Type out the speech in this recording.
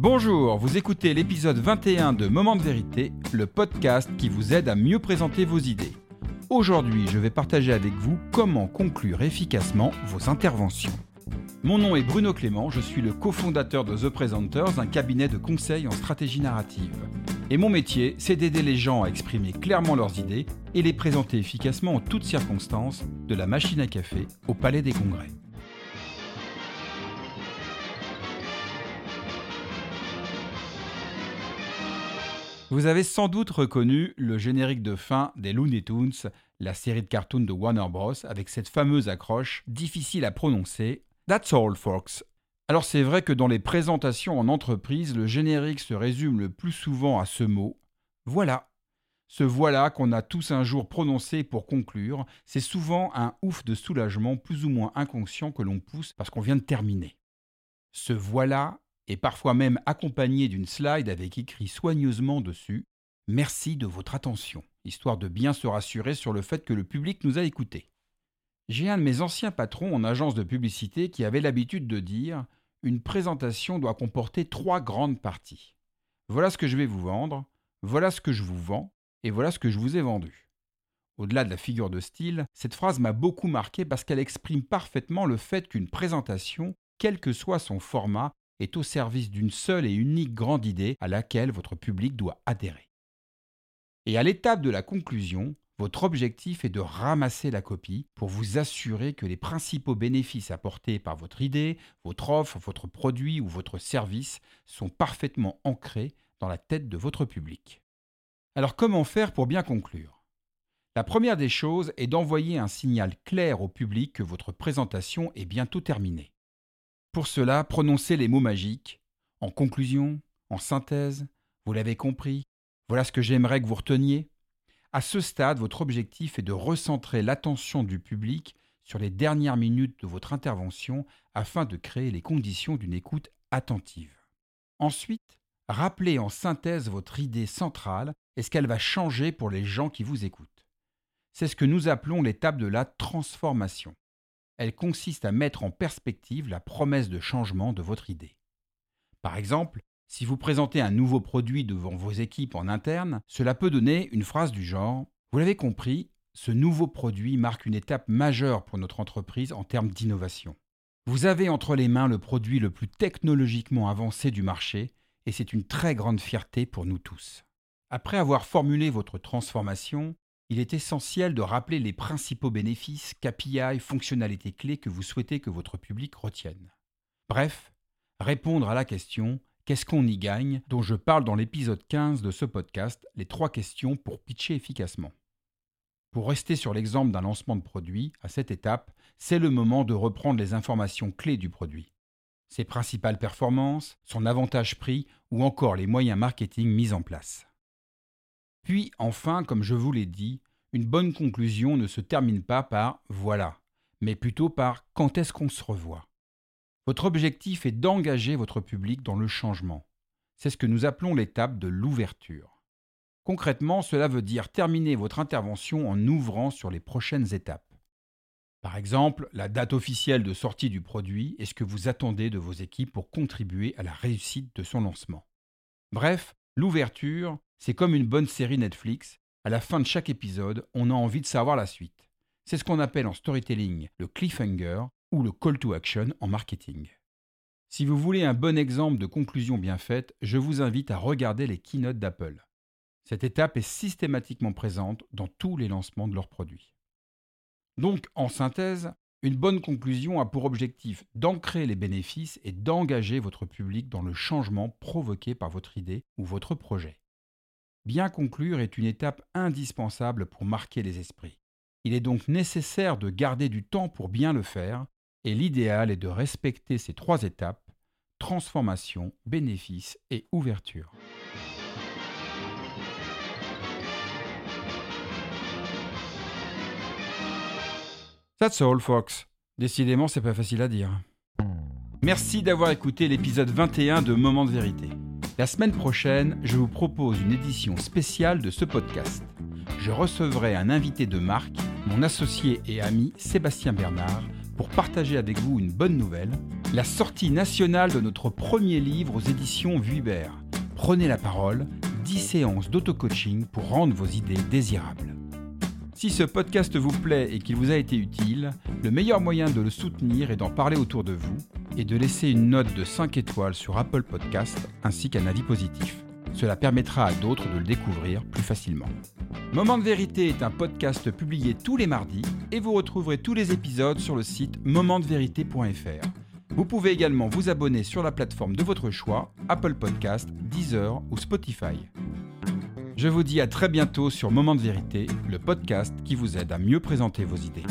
Bonjour, vous écoutez l'épisode 21 de Moment de vérité, le podcast qui vous aide à mieux présenter vos idées. Aujourd'hui, je vais partager avec vous comment conclure efficacement vos interventions. Mon nom est Bruno Clément, je suis le cofondateur de The Presenters, un cabinet de conseil en stratégie narrative. Et mon métier, c'est d'aider les gens à exprimer clairement leurs idées et les présenter efficacement en toutes circonstances, de la machine à café au palais des congrès. Vous avez sans doute reconnu le générique de fin des Looney Tunes, la série de cartoons de Warner Bros. avec cette fameuse accroche difficile à prononcer That's all, folks. Alors c'est vrai que dans les présentations en entreprise, le générique se résume le plus souvent à ce mot voilà. Ce voilà qu'on a tous un jour prononcé pour conclure, c'est souvent un ouf de soulagement plus ou moins inconscient que l'on pousse parce qu'on vient de terminer. Ce voilà est parfois même accompagné d'une slide avec écrit soigneusement dessus Merci de votre attention, histoire de bien se rassurer sur le fait que le public nous a écoutés. J'ai un de mes anciens patrons en agence de publicité qui avait l'habitude de dire une présentation doit comporter trois grandes parties. Voilà ce que je vais vous vendre, voilà ce que je vous vends, et voilà ce que je vous ai vendu. Au-delà de la figure de style, cette phrase m'a beaucoup marqué parce qu'elle exprime parfaitement le fait qu'une présentation, quel que soit son format, est au service d'une seule et unique grande idée à laquelle votre public doit adhérer. Et à l'étape de la conclusion, votre objectif est de ramasser la copie pour vous assurer que les principaux bénéfices apportés par votre idée, votre offre, votre produit ou votre service sont parfaitement ancrés dans la tête de votre public. Alors comment faire pour bien conclure? La première des choses est d'envoyer un signal clair au public que votre présentation est bientôt terminée. Pour cela, prononcez les mots magiques en conclusion, en synthèse, vous l'avez compris, voilà ce que j'aimerais que vous reteniez. À ce stade, votre objectif est de recentrer l'attention du public sur les dernières minutes de votre intervention afin de créer les conditions d'une écoute attentive. Ensuite, rappelez en synthèse votre idée centrale et ce qu'elle va changer pour les gens qui vous écoutent. C'est ce que nous appelons l'étape de la transformation. Elle consiste à mettre en perspective la promesse de changement de votre idée. Par exemple, si vous présentez un nouveau produit devant vos équipes en interne, cela peut donner une phrase du genre ⁇ Vous l'avez compris, ce nouveau produit marque une étape majeure pour notre entreprise en termes d'innovation. Vous avez entre les mains le produit le plus technologiquement avancé du marché et c'est une très grande fierté pour nous tous. Après avoir formulé votre transformation, il est essentiel de rappeler les principaux bénéfices, KPI, fonctionnalités clés que vous souhaitez que votre public retienne. Bref, répondre à la question Qu'est-ce qu'on y gagne dont je parle dans l'épisode 15 de ce podcast, les trois questions pour pitcher efficacement. Pour rester sur l'exemple d'un lancement de produit, à cette étape, c'est le moment de reprendre les informations clés du produit. Ses principales performances, son avantage prix ou encore les moyens marketing mis en place. Puis enfin, comme je vous l'ai dit, une bonne conclusion ne se termine pas par voilà, mais plutôt par quand est-ce qu'on se revoit? Votre objectif est d'engager votre public dans le changement. C'est ce que nous appelons l'étape de l'ouverture. Concrètement, cela veut dire terminer votre intervention en ouvrant sur les prochaines étapes. Par exemple, la date officielle de sortie du produit et ce que vous attendez de vos équipes pour contribuer à la réussite de son lancement. Bref, l'ouverture, c'est comme une bonne série Netflix. À la fin de chaque épisode, on a envie de savoir la suite. C'est ce qu'on appelle en storytelling le cliffhanger ou le call to action en marketing. Si vous voulez un bon exemple de conclusion bien faite, je vous invite à regarder les keynotes d'Apple. Cette étape est systématiquement présente dans tous les lancements de leurs produits. Donc, en synthèse, une bonne conclusion a pour objectif d'ancrer les bénéfices et d'engager votre public dans le changement provoqué par votre idée ou votre projet. Bien conclure est une étape indispensable pour marquer les esprits. Il est donc nécessaire de garder du temps pour bien le faire et l'idéal est de respecter ces trois étapes, transformation, bénéfice et ouverture. That's all, Fox. Décidément, c'est pas facile à dire. Merci d'avoir écouté l'épisode 21 de Moment de vérité. La semaine prochaine, je vous propose une édition spéciale de ce podcast. Je recevrai un invité de marque, mon associé et ami Sébastien Bernard, pour partager avec vous une bonne nouvelle, la sortie nationale de notre premier livre aux éditions Vuibert. Prenez la parole, 10 séances d'auto-coaching pour rendre vos idées désirables. Si ce podcast vous plaît et qu'il vous a été utile, le meilleur moyen de le soutenir est d'en parler autour de vous et de laisser une note de 5 étoiles sur Apple Podcast ainsi qu'un avis positif. Cela permettra à d'autres de le découvrir plus facilement. Moment de vérité est un podcast publié tous les mardis et vous retrouverez tous les épisodes sur le site momentdevérité.fr. Vous pouvez également vous abonner sur la plateforme de votre choix, Apple Podcast, Deezer ou Spotify. Je vous dis à très bientôt sur Moment de vérité, le podcast qui vous aide à mieux présenter vos idées.